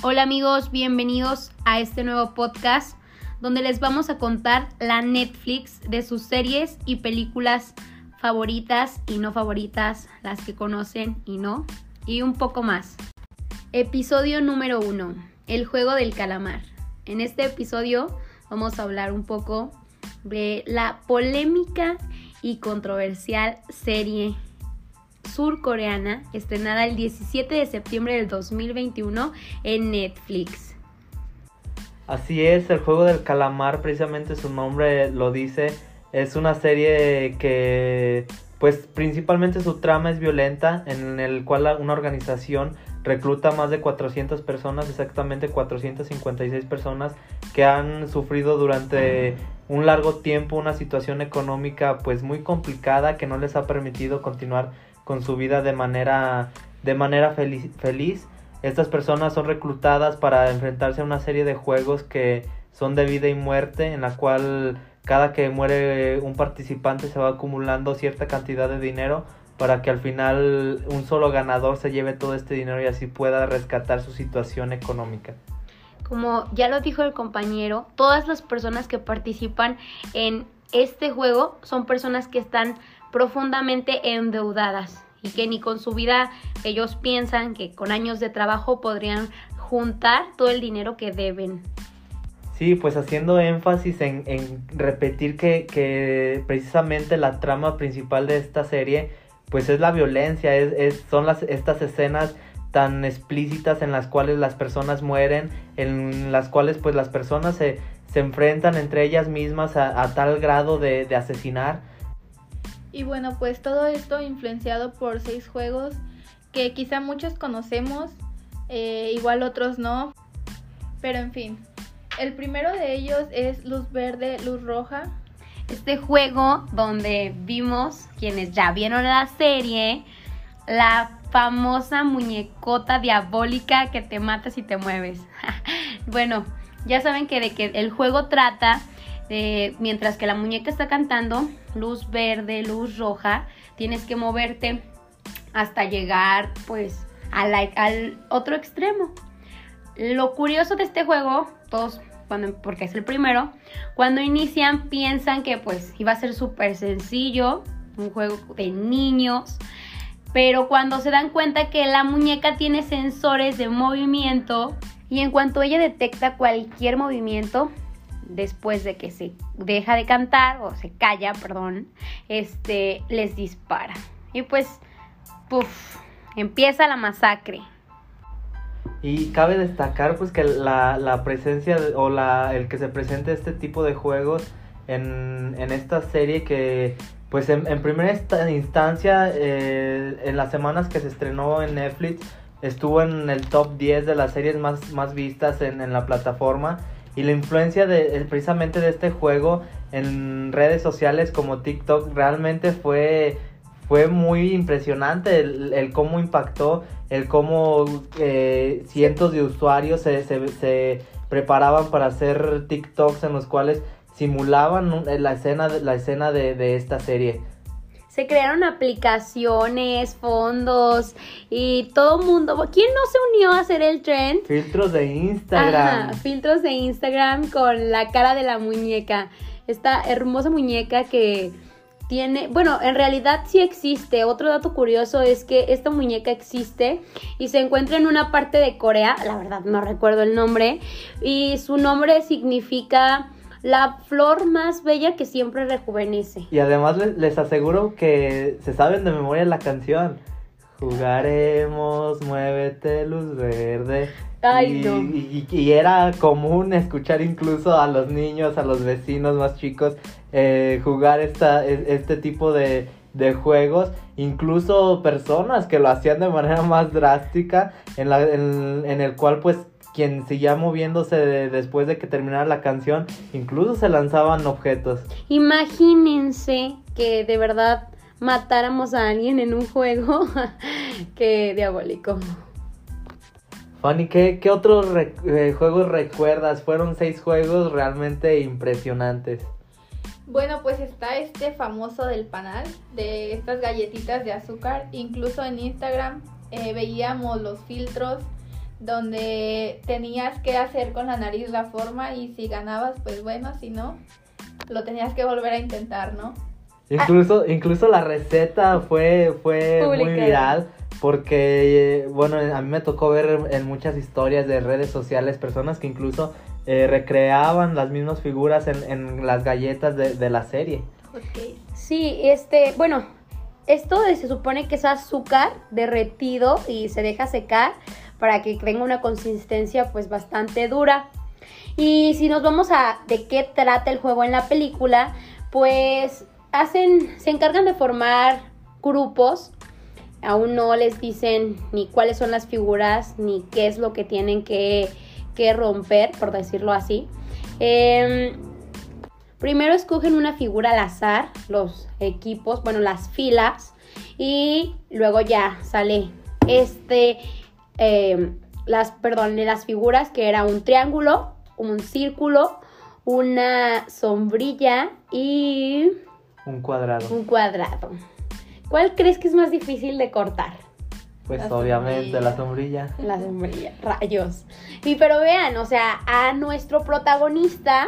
Hola amigos, bienvenidos a este nuevo podcast donde les vamos a contar la Netflix de sus series y películas favoritas y no favoritas, las que conocen y no, y un poco más. Episodio número 1, el juego del calamar. En este episodio vamos a hablar un poco de la polémica y controversial serie surcoreana estrenada el 17 de septiembre del 2021 en Netflix. Así es, el juego del calamar, precisamente su nombre lo dice, es una serie que pues principalmente su trama es violenta, en el cual una organización recluta más de 400 personas, exactamente 456 personas que han sufrido durante un largo tiempo una situación económica pues muy complicada que no les ha permitido continuar con su vida de manera de manera feliz, feliz. Estas personas son reclutadas para enfrentarse a una serie de juegos que son de vida y muerte en la cual cada que muere un participante se va acumulando cierta cantidad de dinero para que al final un solo ganador se lleve todo este dinero y así pueda rescatar su situación económica. Como ya lo dijo el compañero, todas las personas que participan en este juego son personas que están profundamente endeudadas y que ni con su vida ellos piensan que con años de trabajo podrían juntar todo el dinero que deben. Sí, pues haciendo énfasis en, repetir que, precisamente la trama principal de esta serie pues es la violencia, es, son las, estas escenas tan explícitas en las cuales las personas mueren, en las cuales pues las personas se, enfrentan entre ellas mismas a, tal grado de, asesinar. Y bueno, pues todo esto influenciado por seis juegos que quizá muchos conocemos, eh, igual otros no, pero en fin, el primero de ellos es luz verde, luz roja. Este juego donde vimos, quienes ya vieron la serie, la famosa muñecota diabólica que te mata si te mueves. bueno, ya saben que de que el juego trata de mientras que la muñeca está cantando, luz verde, luz roja, tienes que moverte hasta llegar pues al otro extremo. Lo curioso de este juego, todos cuando, porque es el primero, cuando inician piensan que pues iba a ser súper sencillo, un juego de niños, pero cuando se dan cuenta que la muñeca tiene sensores de movimiento y en cuanto ella detecta cualquier movimiento, después de que se deja de cantar o se calla, perdón, este les dispara. Y pues, puff, empieza la masacre. Y cabe destacar pues que la, la presencia o la, el que se presente este tipo de juegos en, en esta serie que pues en, en primera instancia eh, en las semanas que se estrenó en Netflix estuvo en el top 10 de las series más, más vistas en, en la plataforma y la influencia de precisamente de este juego en redes sociales como TikTok realmente fue fue muy impresionante el, cómo impactó, el cómo eh, cientos de usuarios se, se, preparaban para hacer TikToks en los cuales simulaban la escena, la escena de, esta serie se crearon aplicaciones, fondos y todo mundo. ¿Quién no se unió a hacer el trend? Filtros de Instagram. filtros de Instagram con la cara de la muñeca. Esta hermosa muñeca que tiene, bueno, en realidad sí existe. Otro dato curioso es que esta muñeca existe y se encuentra en una parte de Corea, la verdad no recuerdo el nombre, y su nombre significa la flor más bella que siempre rejuvenece. Y además les, aseguro que se saben de memoria la canción. Jugaremos, muévete, luz verde. Ay, no. y, era común escuchar incluso a los niños, a los vecinos más chicos, eh, jugar esta, e, este tipo de, de, juegos. Incluso personas que lo hacían de manera más drástica, en, la, en, en el cual pues quien seguía moviéndose después de que terminara la canción, incluso se lanzaban objetos. Imagínense que de verdad matáramos a alguien en un juego. Qué diabólico. Fanny, ¿qué, qué otros eh, juegos recuerdas? Fueron seis juegos realmente impresionantes. Bueno, pues está este famoso del panal, de estas galletitas de azúcar. Incluso en Instagram eh, veíamos los filtros donde tenías que hacer con la nariz la forma y si ganabas, pues bueno, si no, lo tenías que volver a intentar, ¿no? Incluso, incluso la receta fue, fue muy viral porque, eh, bueno, a mí me tocó ver en muchas historias de redes sociales personas que incluso eh, recreaban las mismas figuras en, en las galletas de, de la serie. Sí, este, bueno, esto se supone que es azúcar derretido y se deja secar para que tenga una consistencia pues bastante dura. Y si nos vamos a de qué trata el juego en la película, pues hacen, se encargan de formar grupos. Aún no les dicen ni cuáles son las figuras ni qué es lo que tienen que, que romper, por decirlo así. Em, Primero escogen una figura al azar, los equipos, bueno, las filas, y luego ya sale este, eh, las, perdón, de las figuras que era un triángulo, un círculo, una sombrilla y Un cuadrado. un cuadrado. ¿Cuál crees que es más difícil de cortar? Pues La obviamente la sombrilla. La sombrilla, rayos. Y pero vean, o sea, a nuestro protagonista,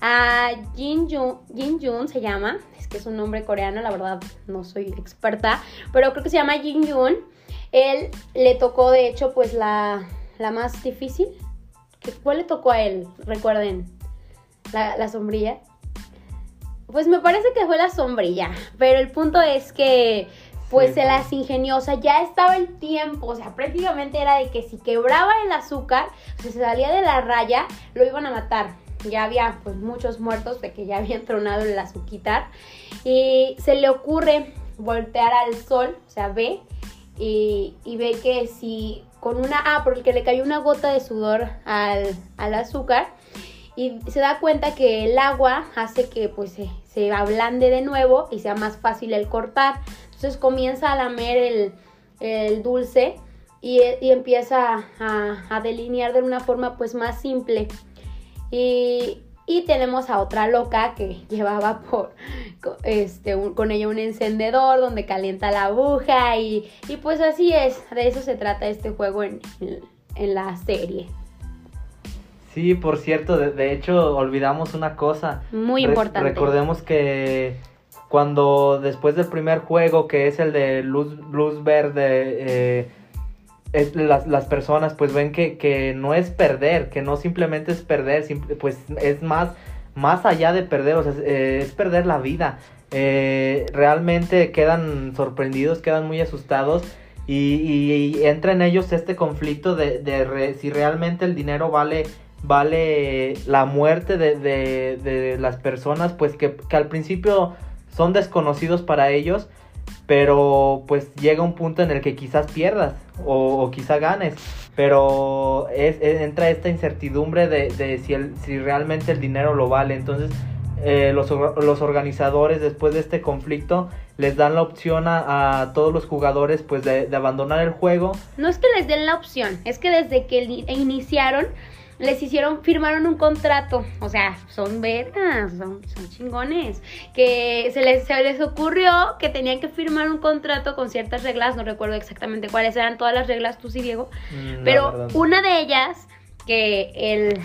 a Jin Jun, Jin Jun se llama, es que es un nombre coreano, la verdad no soy experta, pero creo que se llama Jin Jun. Él le tocó, de hecho, pues la, la más difícil. ¿Qué- ¿Cuál le tocó a él? Recuerden, la, la sombrilla. Pues me parece que fue la sombrilla, pero el punto es que pues Sí, se las ingeniosa, ya estaba el tiempo, o sea, prácticamente era de que si quebraba el azúcar, si se salía de la raya, lo iban a matar. Ya había pues muchos muertos de que ya habían tronado el azuquitar. Y se le ocurre voltear al sol, o sea, ve, y, ve que si con una, ah, porque le cayó una gota de sudor al, al azúcar, y se da cuenta que el agua hace que pues se, se ablande de nuevo y sea más fácil el cortar. Entonces comienza a lamer el, el dulce y, y empieza a, a delinear de una forma pues más simple. Y, y tenemos a otra loca que llevaba por este un- con ella un encendedor donde calienta la aguja y, y pues así es, de eso se trata este juego en, en- en la serie. Sí, por cierto, de, de hecho olvidamos una cosa. Muy Re- importante. recordemos que cuando después del primer juego, que es el de luz, luz verde, eh, es- las, las personas pues ven que, que no es perder, que no simplemente es perder, pues es más, más allá de perder, o sea, es, eh, es perder la vida. Eh, realmente quedan sorprendidos, quedan muy asustados. Y, y- y entra en ellos este conflicto de, de re- si realmente el dinero vale vale la muerte de, de- de las personas, pues que, que al principio son desconocidos para ellos, pero pues llega un punto en el que quizás pierdas o, o quizá ganes, pero es, es- entra esta incertidumbre de, si, el, si realmente el dinero lo vale, entonces eh, los, los organizadores después de este conflicto les dan la opción a, todos los jugadores pues de, de abandonar el juego. No es que les den la opción, es que desde que iniciaron les hicieron, firmaron un contrato, o sea, son vergas, son, son chingones, que se les, se les ocurrió que tenían que firmar un contrato con ciertas reglas, no recuerdo exactamente cuáles eran todas las reglas, tú sí, Diego, Mm, pero una de ellas, que el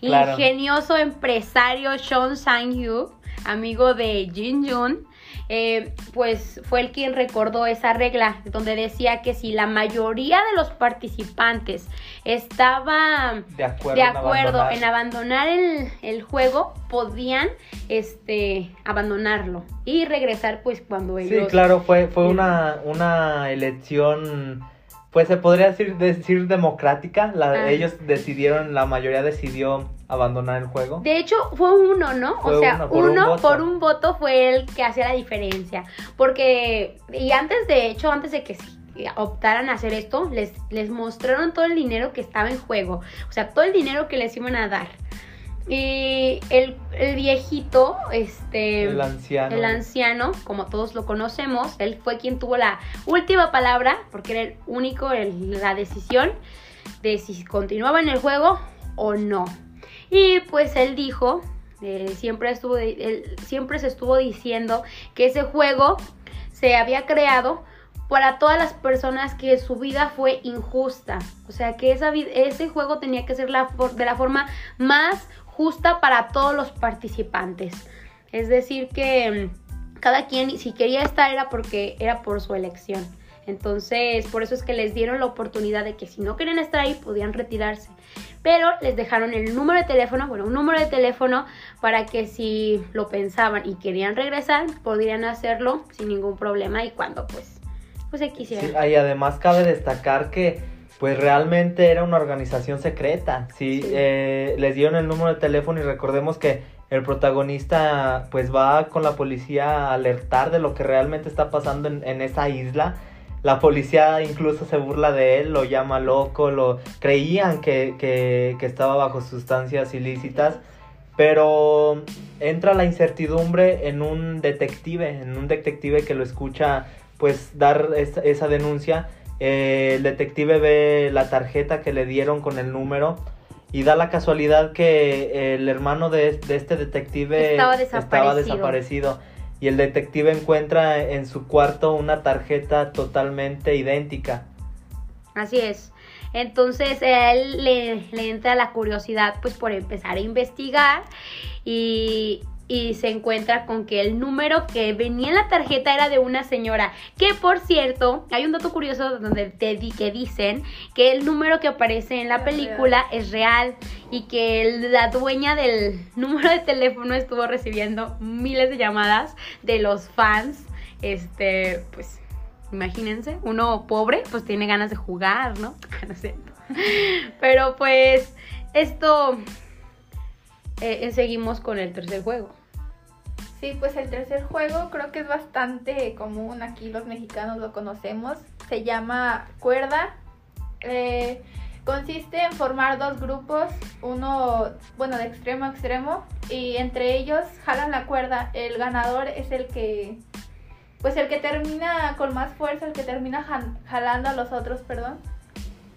Claro. ingenioso empresario Sean Sang-yu, amigo de Jin Jun, eh, pues fue el quien recordó esa regla, donde decía que si la mayoría de los participantes estaba de acuerdo, de en abandonar. en abandonar el, el juego, podían este, abandonarlo y regresar pues cuando Sí, ellos... claro, fue, fue una, una elección, pues se podría decir, decir democrática. La, Ah. Ellos decidieron, la mayoría decidió abandonar el juego. De hecho, fue uno, ¿no? Fue o sea, uno, por un uno por un voto fue el que hacía la diferencia. Porque, y antes de hecho, antes de que optaran a hacer esto, les, les mostraron todo el dinero que estaba en juego. O sea, todo el dinero que les iban a dar. Y el, el viejito, este... El anciano. El anciano, como todos lo conocemos, él fue quien tuvo la última palabra, porque era el único en la decisión de si continuaba en el juego o no. Y pues él dijo, eh, siempre, estuvo, él siempre se estuvo diciendo que ese juego se había creado para todas las personas que su vida fue injusta. O sea, que esa, ese juego tenía que ser la, de la forma más justa para todos los participantes. Es decir, que mm, cada quien, si quería estar, era porque era por su elección. Entonces, por eso es que les dieron la oportunidad de que si no querían estar ahí, podían retirarse. Pero les dejaron el número de teléfono, bueno, un número de teléfono para que si lo pensaban y querían regresar, podrían hacerlo sin ningún problema y cuando pues, pues se quisieran. y además cabe destacar que pues realmente era una organización secreta. Sí, eh, les dieron el número de teléfono y recordemos que el protagonista pues va con la policía a alertar de lo que realmente está pasando en, en esa isla la policía incluso se burla de él, lo llama loco, lo creían que, que, que estaba bajo sustancias ilícitas, pero entra la incertidumbre en un detective, en un detective que lo escucha pues dar esa, denuncia. Eh, el detective ve la tarjeta que le dieron con el número y da la casualidad que el hermano de, de este detective estaba desaparecido y el detective encuentra en su cuarto una tarjeta totalmente idéntica. Así es. Entonces a él le, le, entra la curiosidad pues por empezar a investigar y, y se encuentra con que el número que venía en la tarjeta era de una señora. Que por cierto, hay un dato curioso donde te di que dicen que el número que aparece en la película es real y que la dueña del número de teléfono estuvo recibiendo miles de llamadas de los fans. Este, pues imagínense, uno pobre pues tiene ganas de jugar, ¿no? no sé. Pero pues esto eh, seguimos con el tercer juego. Sí, pues el tercer juego creo que es bastante común, aquí los mexicanos lo conocemos, se llama cuerda. Eh, consiste en formar dos grupos, uno, bueno, de extremo a extremo, y entre ellos jalan la cuerda. El ganador es el que, pues el que termina con más fuerza, el que termina jalando a los otros, perdón.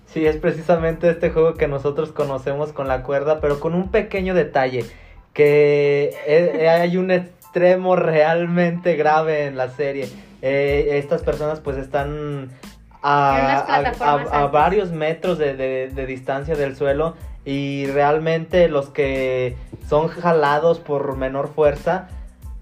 Sí, es precisamente este juego que nosotros conocemos con la cuerda, pero con un pequeño detalle, que eh, hay un extremo realmente grave en la serie. Eh, estas personas pues están a, varios metros de, distancia del suelo y realmente los que son jalados por menor fuerza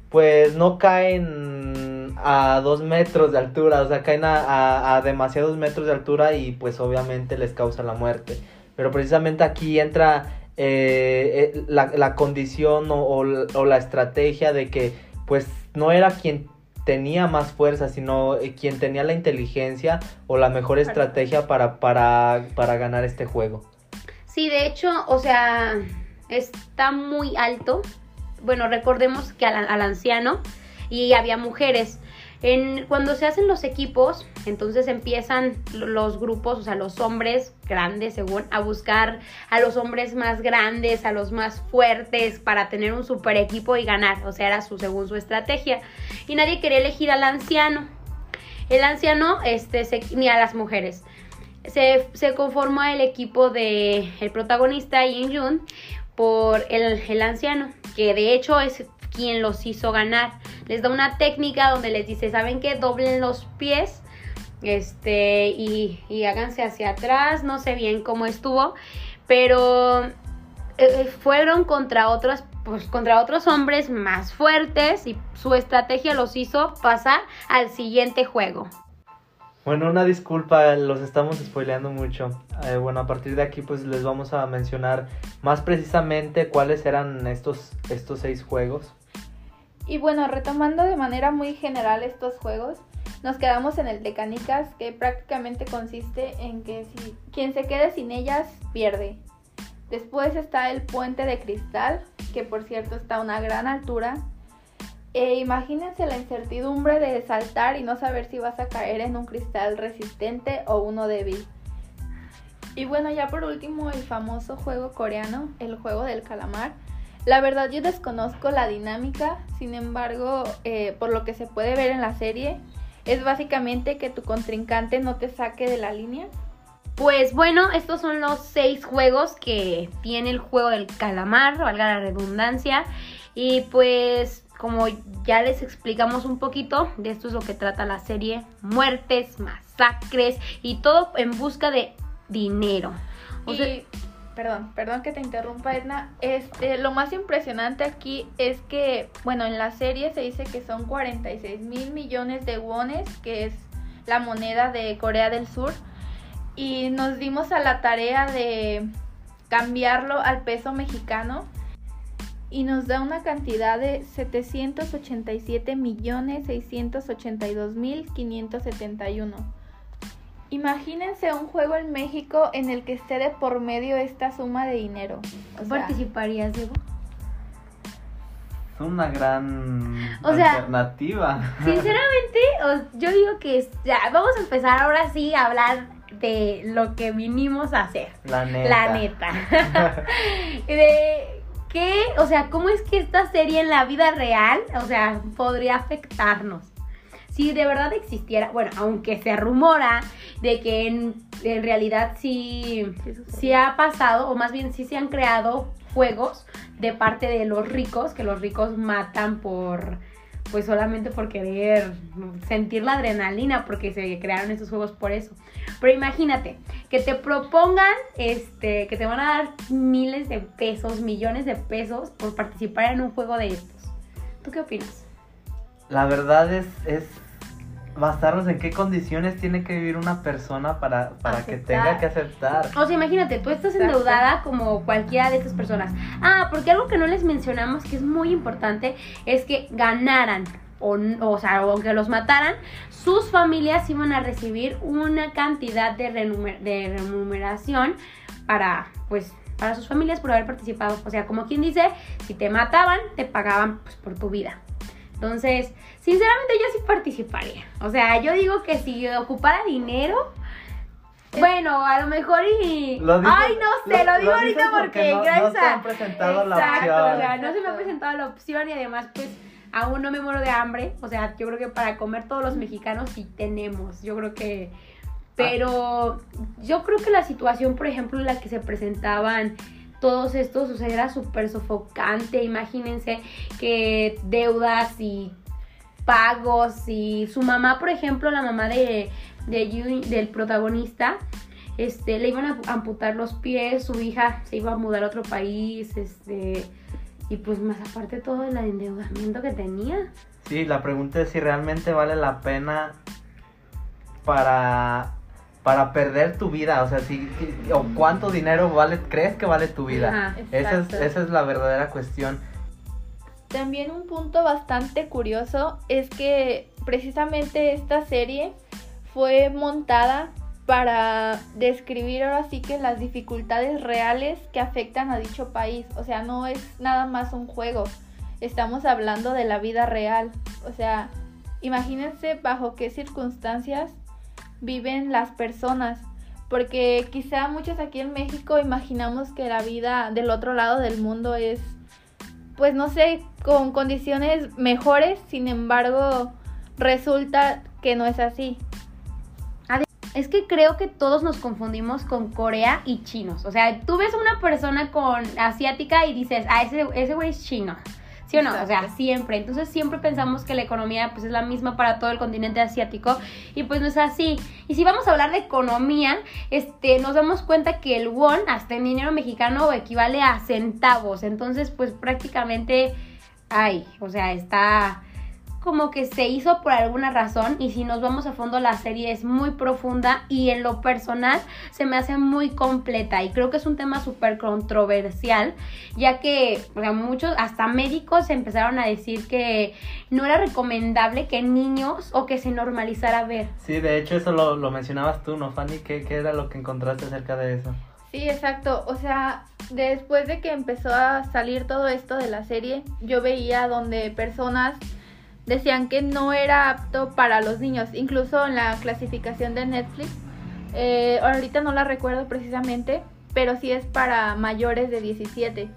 pues no caen a dos metros de altura, o sea, caen a, demasiados metros de altura y pues obviamente les causa la muerte. Pero precisamente aquí entra eh, eh, la, condición o, la estrategia de que pues no era quien tenía más fuerza, sino eh, quien tenía la inteligencia o la mejor estrategia para, para, para ganar este juego. Sí, de hecho, o sea, está muy alto. Bueno, recordemos que al anciano y había mujeres cuando se hacen los equipos, entonces empiezan los grupos, o sea, los hombres grandes, según, a buscar a los hombres más grandes, a los más fuertes, para tener un super equipo y ganar. O sea, era su, según su estrategia. Y nadie quería elegir al anciano. El anciano, este, ni a las mujeres. Se, se conformó el equipo de el protagonista Yin Jun por el, el anciano, que de hecho es quien los hizo ganar. Les da una técnica donde les dice, ¿saben qué? Doblen los pies este, y, y háganse hacia atrás. No sé bien cómo estuvo, pero eh, eh, fueron contra otros pues contra otros hombres más fuertes y su estrategia los hizo pasar al siguiente juego. Bueno, una disculpa, los estamos spoileando mucho. Eh, bueno, a partir de aquí pues les vamos a mencionar más precisamente cuáles eran estos, estos seis juegos. Y bueno, retomando de manera muy general estos juegos, nos quedamos en el de canicas, que prácticamente consiste en que si quien se quede sin ellas pierde. Después está el puente de cristal, que por cierto está a una gran altura. E imagínense la incertidumbre de saltar y no saber si vas a caer en un cristal resistente o uno débil. Y bueno, ya por último el famoso juego coreano, el juego del calamar, la verdad yo desconozco la dinámica, sin embargo, eh, por lo que se puede ver en la serie, es básicamente que tu contrincante no te saque de la línea. Pues bueno, estos son los seis juegos que tiene el juego del calamar, valga la redundancia. Y pues como ya les explicamos un poquito, de esto es lo que trata la serie, muertes, masacres y todo en busca de dinero. O y, sea, perdón, perdón que te interrumpa, Edna. Este, lo más impresionante aquí es que, bueno, en la serie se dice que son 46 mil millones de wones, que es la moneda de Corea del Sur. Y nos dimos a la tarea de cambiarlo al peso mexicano y nos da una cantidad de 787 millones 682 mil 571. Imagínense un juego en México en el que esté de por medio esta suma de dinero. O ¿tú sea, participarías, Diego? Es una gran O sea, alternativa. Sinceramente, os- yo digo que ya vamos a empezar ahora sí a hablar de lo que vinimos a hacer. La neta. La neta. de qué, o sea, cómo es que esta serie en la vida real, o sea, podría afectarnos. Si de verdad existiera, bueno, aunque se rumora de que en, en realidad sí, Sí ha pasado, o más bien sí se han creado juegos de parte de los ricos, que los ricos matan por, pues solamente por querer sentir la adrenalina, porque se crearon estos juegos por eso. Pero imagínate, que te propongan, este, que te van a dar miles de pesos, millones de pesos por participar en un juego de estos. ¿Tú qué opinas? La verdad es, es basarnos en qué condiciones tiene que vivir una persona para, para que tenga que aceptar. O sea, imagínate, tú estás endeudada como cualquiera de estas personas. Ah, porque algo que no les mencionamos que es muy importante es que ganaran. O, o sea, o que los mataran, sus familias iban a recibir una cantidad de, renumer- de remuneración para, pues, para sus familias por haber participado. O sea, como quien dice, si te mataban, te pagaban pues, por tu vida. Entonces, sinceramente yo sí participaría. O sea, yo digo que si ocupara dinero, bueno, a lo mejor y... Lo dices- Ay, no sé, lo, lo- digo lo ahorita porque, porque no- no gracias a... han presentado la Exacto, opción. o sea, no se me ha Exacto. presentado la opción y además, pues, aún no me muero de hambre. O sea, yo creo que para comer todos los mexicanos sí tenemos. Yo creo que... Pero yo creo que la situación, por ejemplo, en la que se presentaban todos estos, o sea, era súper sofocante. Imagínense que deudas y pagos y su mamá, por ejemplo, la mamá de, del protagonista, este, le iban a amputar los pies, su hija se iba a mudar a otro país, este, y pues más aparte todo el endeudamiento que tenía. Sí, la pregunta es si realmente vale la pena para, para perder tu vida. O sea, si, o cuánto dinero vale, crees que vale tu vida. Ajá, esa, es, esa es la verdadera cuestión. También un punto bastante curioso es que precisamente esta serie fue montada para describir ahora sí que las dificultades reales que afectan a dicho país. O sea, no es nada más un juego. Estamos hablando de la vida real. O sea, imagínense bajo qué circunstancias viven las personas. Porque quizá muchos aquí en México imaginamos que la vida del otro lado del mundo es pues no sé, con condiciones mejores, sin embargo, resulta que no es así. Es que creo que todos nos confundimos con Corea y chinos. O sea, tú ves a una persona con asiática y dices, ah, ese ese güey es chino. ¿Sí o no? O sea, siempre. Entonces siempre pensamos que la economía pues es la misma para todo el continente asiático y pues no es así. Y si vamos a hablar de economía, este nos damos cuenta que el won hasta en dinero mexicano equivale a centavos. Entonces, pues prácticamente ay, o sea, está como que se hizo por alguna razón y si nos vamos a fondo la serie es muy profunda y en lo personal se me hace muy completa y creo que es un tema súper controversial ya que muchos hasta médicos empezaron a decir que no era recomendable que niños o que se normalizara ver. Sí, de hecho eso lo, lo mencionabas tú, ¿no, Fanny? ¿Qué, ¿Qué era lo que encontraste acerca de eso? Sí, exacto. O sea, después de que empezó a salir todo esto de la serie, yo veía donde personas decían que no era apto para los niños, incluso en la clasificación de Netflix. eh, ahorita no la recuerdo precisamente, pero sí es para mayores de 17.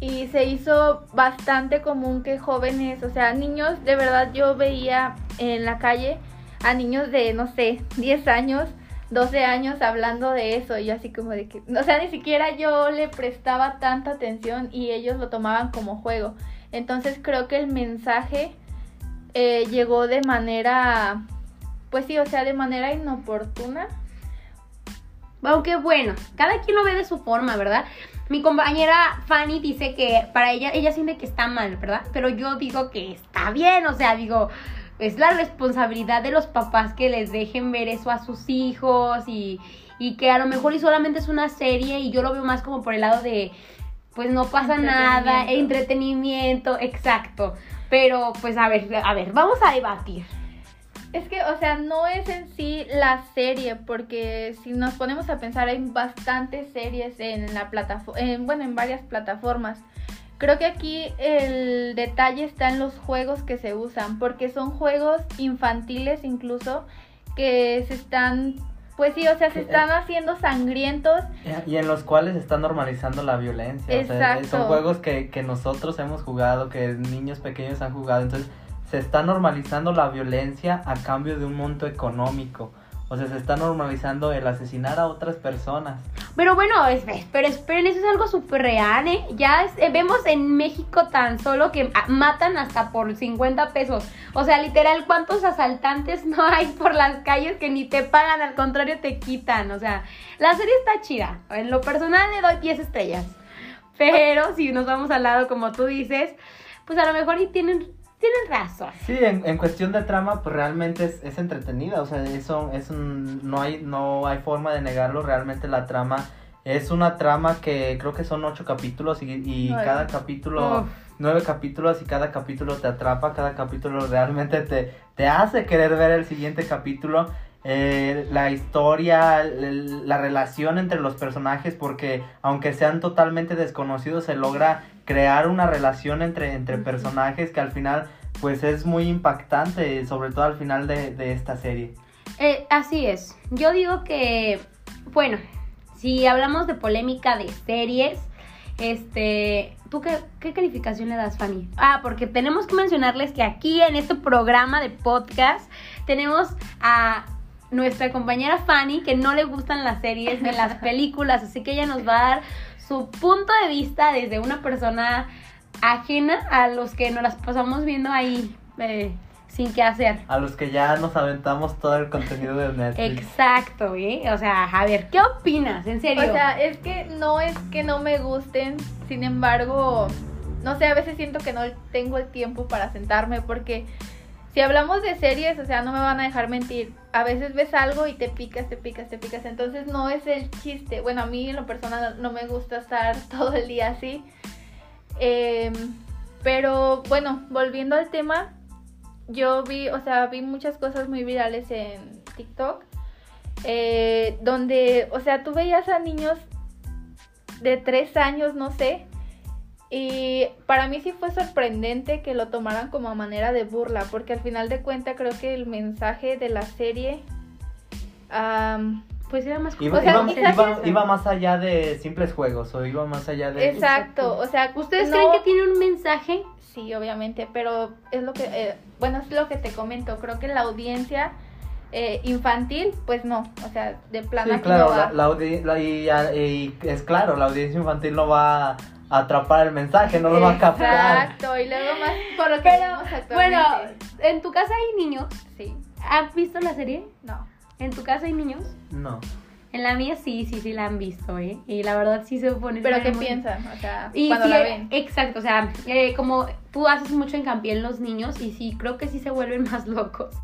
Y se hizo bastante común que jóvenes, o sea, niños, de verdad yo veía en la calle a niños de, no sé, 10 años, 12 años hablando de eso y así como de que, o sea, ni siquiera yo le prestaba tanta atención y ellos lo tomaban como juego. Entonces creo que el mensaje eh, llegó de manera, pues sí, o sea, de manera inoportuna. Aunque bueno, cada quien lo ve de su forma, ¿verdad? Mi compañera Fanny dice que para ella, ella siente que está mal, ¿verdad? Pero yo digo que está bien, o sea, digo, es la responsabilidad de los papás que les dejen ver eso a sus hijos y, y que a lo mejor y solamente es una serie y yo lo veo más como por el lado de, pues no pasa nada, entretenimiento, exacto. Pero pues a ver, a ver, vamos a debatir. Es que, o sea, no es en sí la serie, porque si nos ponemos a pensar, hay bastantes series en la plataforma, bueno, en varias plataformas. Creo que aquí el detalle está en los juegos que se usan, porque son juegos infantiles incluso que se están, pues sí, o sea, se están haciendo sangrientos. Y en los cuales se está normalizando la violencia. Exacto. O sea, son juegos que, que nosotros hemos jugado, que niños pequeños han jugado, entonces se está normalizando la violencia a cambio de un monto económico. O sea, se está normalizando el asesinar a otras personas. Pero bueno, es, pero esperen, eso es algo súper real, ¿eh? Ya eh, vemos en México tan solo que matan hasta por 50 pesos. O sea, literal, ¿cuántos asaltantes no hay por las calles que ni te pagan? Al contrario, te quitan. O sea, la serie está chida. En lo personal le doy 10 estrellas. Pero si nos vamos al lado, como tú dices, pues a lo mejor y tienen tienen razón. Sí, en, en, cuestión de trama, pues realmente es, es entretenida, o sea, eso es un, no hay, no hay forma de negarlo, realmente la trama es una trama que creo que son ocho capítulos y, y cada capítulo, nueve capítulos y cada capítulo te atrapa, cada capítulo realmente te, te hace querer ver el siguiente capítulo. Eh, la historia, la relación entre los personajes, porque aunque sean totalmente desconocidos, se logra crear una relación entre, entre personajes que al final pues es muy impactante, sobre todo al final de, esta serie. Eh, así es, yo digo que, bueno, si hablamos de polémica de series, este, ¿tú qué, qué, calificación le das, Fanny? Ah, porque tenemos que mencionarles que aquí en este programa de podcast tenemos a nuestra compañera Fanny, que no le gustan las series ni las películas, así que ella nos va a dar su punto de vista desde una persona ajena a los que nos las pasamos viendo ahí eh, sin qué hacer. A los que ya nos aventamos todo el contenido de Netflix. Exacto, ¿eh? O sea, a ver, ¿qué opinas? En serio. O sea, es que no es que no me gusten, sin embargo, no sé, a veces siento que no tengo el tiempo para sentarme porque si hablamos de series, o sea, no me van a dejar mentir. A veces ves algo y te picas, te picas, te picas. Entonces no es el chiste. Bueno, a mí en lo personal no me gusta estar todo el día así. Em, pero bueno, volviendo al tema, yo vi, o sea, vi muchas cosas muy virales en TikTok. Eh, donde, o sea, tú veías a niños de tres años, no sé, y para mí sí fue sorprendente que lo tomaran como manera de burla, porque al final de cuentas creo que el mensaje de la serie, pues era más... Iba, o iba, más allá de simples juegos, o iba más allá de... Exacto, o sea... ¿Ustedes creen que tiene un mensaje? Sí, obviamente, pero es lo que... Eh, bueno, es lo que te comento, creo que la audiencia... Eh, infantil, pues no, o sea, de plano. Sí, claro, la, y, es claro, la audiencia infantil no va atrapar el mensaje, no lo va a captar. Exacto, y luego más por lo que Pero, Bueno, ¿en tu casa hay niños? Sí. ¿Has visto la serie? No. ¿En tu casa hay niños? No. En la mía sí, sí, sí la han visto, ¿eh? Y la verdad sí se pone... ¿Pero qué piensan? O sea, cuando la ven. Exacto, o sea, eh, como tú haces mucho hincapié en los niños y sí, creo que sí se vuelven más locos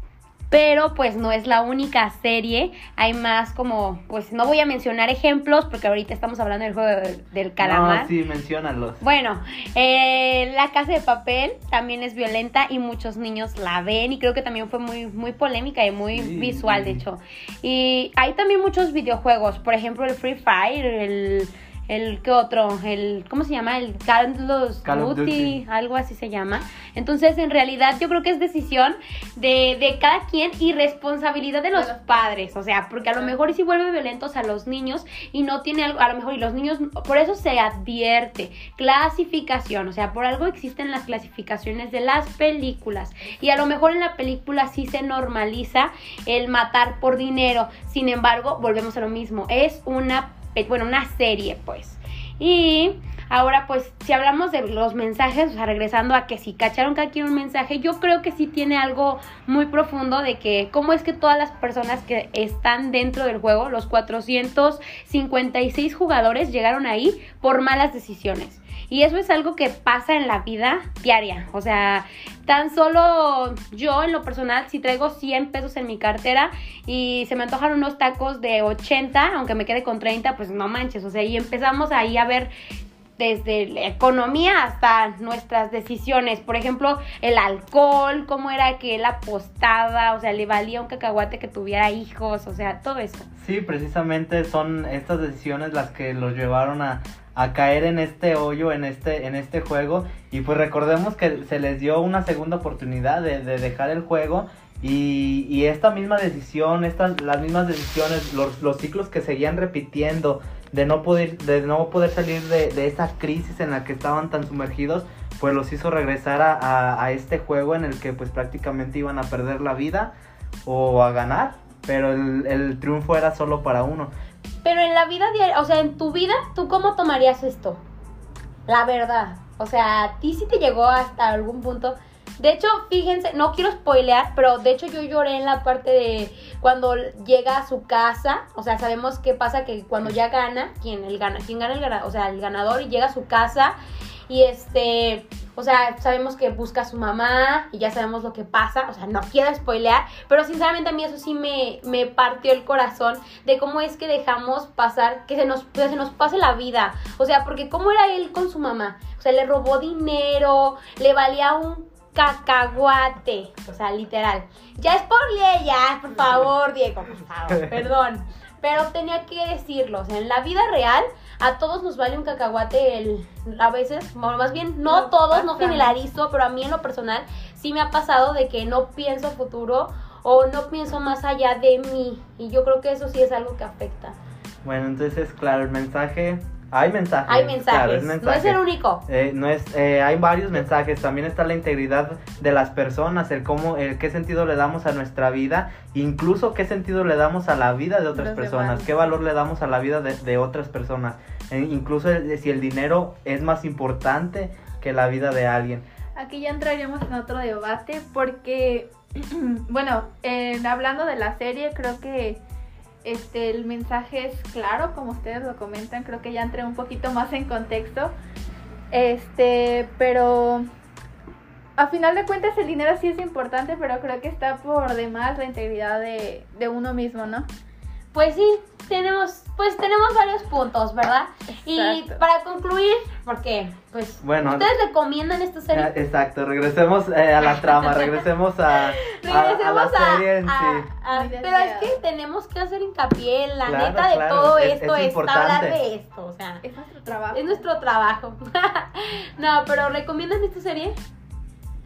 pero pues no es la única serie, hay más como, pues no voy a mencionar ejemplos porque ahorita estamos hablando del juego del, calamar. No, sí, menciónalos. Bueno, eh, La Casa de Papel también es violenta y muchos niños la ven y creo que también fue muy, muy polémica y muy visual, de hecho. Y hay también muchos videojuegos, por ejemplo el Free Fire, el el ¿qué otro? El ¿cómo se llama? El Carlos Duty, algo así se llama. Entonces, en realidad yo creo que es decisión de, de cada quien y responsabilidad de los padres, o sea, porque a lo mejor si vuelve violentos a los niños y no tiene algo, a lo mejor y los niños por eso se advierte clasificación, o sea, por algo existen las clasificaciones de las películas y a lo mejor en la película sí se normaliza el matar por dinero. Sin embargo, volvemos a lo mismo, es una bueno, una serie pues. Y Ahora, pues, si hablamos de los mensajes, o sea, regresando a que si cacharon que aquí un mensaje, yo creo que sí tiene algo muy profundo de que cómo es que todas las personas que están dentro del juego, los 456 jugadores, llegaron ahí por malas decisiones. Y eso es algo que pasa en la vida diaria. O sea, tan solo yo en lo personal, si traigo 100 pesos en mi cartera y se me antojan unos tacos de 80, aunque me quede con 30, pues no manches. O sea, y empezamos ahí a ver desde la economía hasta nuestras decisiones. Por ejemplo, el alcohol, cómo era que él apostaba, o sea, le valía un cacahuate que tuviera hijos, o sea, todo eso. Sí, precisamente son estas decisiones las que los llevaron a, a caer en este hoyo, en este, en este juego. Y pues recordemos que se les dio una segunda oportunidad de, de dejar el juego. Y, y, esta misma decisión, estas, las mismas decisiones, los, los ciclos que seguían repitiendo, de no poder, de no poder salir de, de, esa crisis en la que estaban tan sumergidos, pues los hizo regresar a, a, a, este juego en el que pues prácticamente iban a perder la vida o a ganar, pero el, el triunfo era solo para uno. Pero en la vida diaria, o sea, en tu vida, ¿tú cómo tomarías esto? La verdad. O sea, a ti sí te llegó hasta algún punto. De hecho, fíjense, no quiero spoilear, pero de hecho yo lloré en la parte de cuando llega a su casa. O sea, sabemos qué pasa que cuando ya gana, quien el gana, quién gana el ganador, o sea, el ganador y llega a su casa y este o sea, sabemos que busca a su mamá y ya sabemos lo que pasa. O sea, no quiero spoilear, pero sinceramente a mí eso sí me, me partió el corazón de cómo es que dejamos pasar, que se nos, que se nos pase la vida. O sea, porque cómo era él con su mamá. O sea, le robó dinero, le valía un cacahuate. O sea, literal. Ya ya, por favor, Diego, por favor, perdón. Pero tenía que decirlo. O sea, en la vida real a todos nos vale un cacahuate el, a veces, más bien, no, No todos, pasa. no generalizo, pero a mí en lo personal sí me ha pasado de que no pienso futuro o no pienso más allá de mí. Y yo creo que eso sí es algo que afecta. Bueno, entonces, claro, el mensaje... Hay mensajes. Hay mensajes, claro, es no es el único. Eh, no es, eh, hay varios mensajes, también está la integridad de las personas, el cómo, el qué sentido le damos a nuestra vida, incluso qué sentido le damos a la vida de otras Los personas, demás. qué valor le damos a la vida de, de otras personas, Eh, incluso el- si el dinero es más importante que la vida de alguien. Aquí ya entraríamos en otro debate porque, bueno, hablando de la serie, creo que este el mensaje es claro, como ustedes lo comentan, creo que ya entré un poquito más en contexto. Este, pero a final de cuentas el dinero sí es importante, pero creo que está por demás la integridad de, de uno mismo, ¿no? Pues sí, tenemos, pues tenemos varios puntos, ¿verdad? Y para concluir, porque, pues, Bueno, ¿ustedes recomiendan esta serie? Exacto, regresemos eh, a la trama, regresemos a, a- a, Regresemos la a- serie en a- sí. a- Muy pero es que tenemos que hacer hincapié en la Claro, neta de claro, todo es- esto, es es, hablar de esto, o sea, Es nuestro trabajo. es nuestro trabajo. no, pero ¿recomiendan esta serie?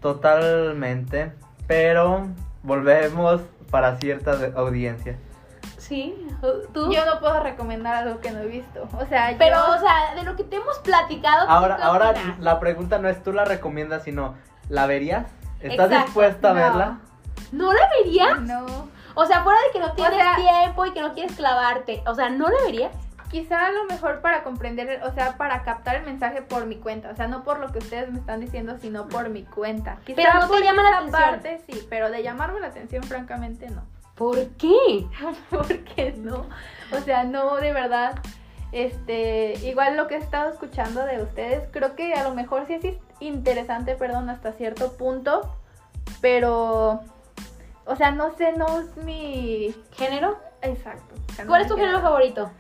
Totalmente, pero volvemos para cierta de- audiencia. Sí, tú. Yo no puedo recomendar algo que no he visto. O sea, pero, yo- o sea, de lo que te hemos platicado. ¿tú Ahora, ahora opinas? la pregunta no es tú la recomiendas, sino ¿la verías? ¿Estás Exacto, dispuesta a no. verla? ¿No la verías? no. O sea, fuera de que no tienes sea- tiempo y que no quieres clavarte. O sea, ¿no la verías? Quizá a lo mejor para comprender, o sea, para captar el mensaje por mi cuenta, o sea, no por lo que ustedes me están diciendo, sino por mi cuenta. Quizá Pero no te llama la atención. parte sí, pero de llamarme la atención, francamente, no. ¿Por qué? ¿Por qué no? O sea, no, de verdad. Este, igual lo que he estado escuchando de ustedes, creo que a lo mejor sí es interesante, perdón, hasta cierto punto, pero, o sea, no sé, no es mi... ¿Género? Exacto. o sea, no ¿Cuál es tu género favorito?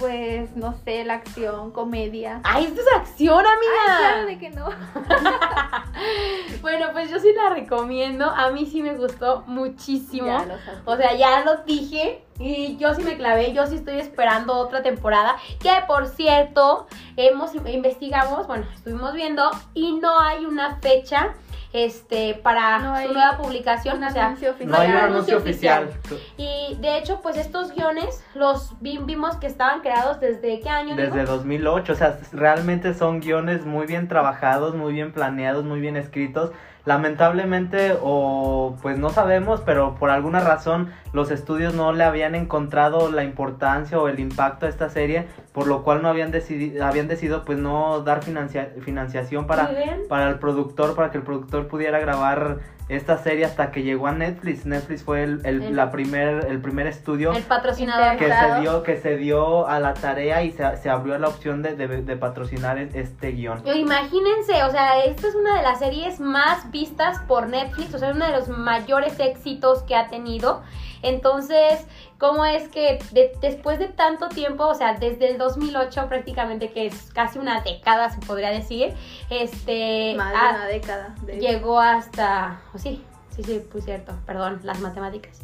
Pues, no sé, la acción, comedia. ¡Ay, esto es acción, Ay, amiga! claro de que no. Bueno, pues yo sí la recomiendo. A mí sí me gustó muchísimo. Ya lo. O sea, ya lo dije y yo sí me clavé, yo sí estoy esperando otra temporada, que por cierto, hemos investigamos, bueno, estuvimos viendo y no hay una fecha este para No su nueva publicación, un o sea, anuncio No hay un un anuncio anuncio oficial. y de hecho, pues estos guiones los vi- vimos que estaban creados desde qué año? Desde Diego? 2008, o sea, realmente son guiones muy bien trabajados, muy bien planeados, muy bien escritos. Lamentablemente o pues no sabemos, pero por alguna razón los estudios no le habían encontrado la importancia o el impacto a esta serie, por lo cual no habían decidido, habían decidido pues no dar financia- financiación para, para el productor, para que el productor pudiera grabar esta serie hasta que llegó a Netflix. Netflix fue el, el- El- la primer, el primer estudio El patrocinador. que se dio que se dio a la tarea y se, se abrió la opción de, de, de patrocinar es- este guion. Imagínense, o sea, esta es una de las series más vistas por Netflix, o sea, uno de los mayores éxitos que ha tenido. Entonces, ¿cómo es que de- después de tanto tiempo, o sea, desde el 2008 prácticamente, que es casi una década, se podría decir, este... Más de una década. de- llegó hasta, oh, sí, sí, sí, pues cierto, perdón, las matemáticas.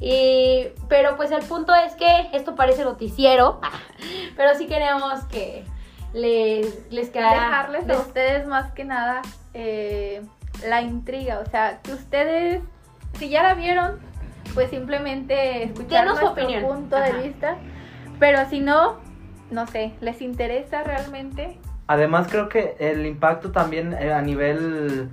Y- pero pues el punto es que esto parece noticiero, pero sí queremos que les, les quedara... dejarles a ustedes más que nada eh, la intriga, o sea, que ustedes, si ya la vieron, pues simplemente escuchar nuestro opinión. punto Ajá. de vista, pero si no, no sé, les interesa realmente, Además creo que el impacto también eh, a nivel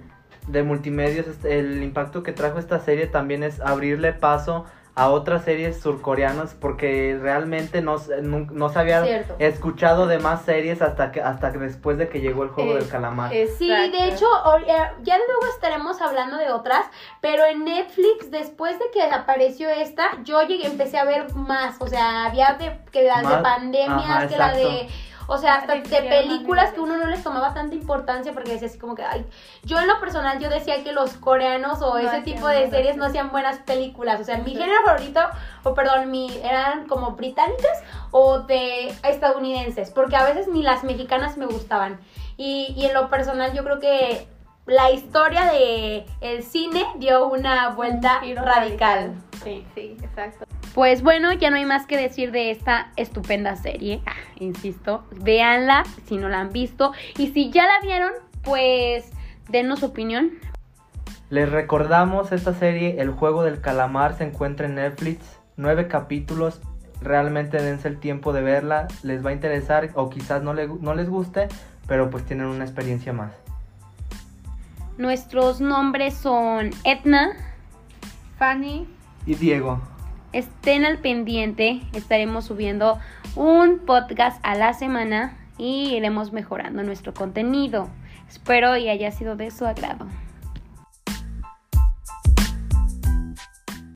de multimedios, este, el impacto que trajo esta serie también es abrirle paso a otras series surcoreanas porque realmente no, se- no, no se había Cierto. escuchado de más series hasta que hasta que después de que llegó el juego Eh, del calamar. Sí, Exacto. de hecho, eh, ya luego estaremos hablando de otras, pero en Netflix, después de que apareció esta, yo llegué, empecé a ver más, o sea, había de, que las de Más- pandemias, ajá, que la de, exacto. O sea, hasta de películas que uno no les tomaba tanta importancia porque decía así como que, ay, yo en lo personal yo decía que los coreanos o No ese tipo de series no hacían buenas películas, o sea, mi género favorito, o perdón, mi, eran como británicas o de estadounidenses, porque a veces ni las mexicanas me gustaban. Y, y en lo personal yo creo que la historia de el cine dio una vuelta Un giro radical. radical. Sí. sí, exacto. Pues bueno, ya no hay más que decir de esta estupenda serie. Ah, insisto, véanla si no la han visto. Y si ya la vieron, pues denos su opinión. Les recordamos esta serie, El Juego del Calamar, se encuentra en Netflix, nueve capítulos, realmente dense el tiempo de verla, les va a interesar o quizás no, le- no les guste, pero pues tienen una experiencia más. Nuestros nombres son Etna. Fanny, Y Diego, Estén al pendiente, estaremos subiendo un podcast a la semana y iremos mejorando nuestro contenido. Espero y haya sido de su agrado.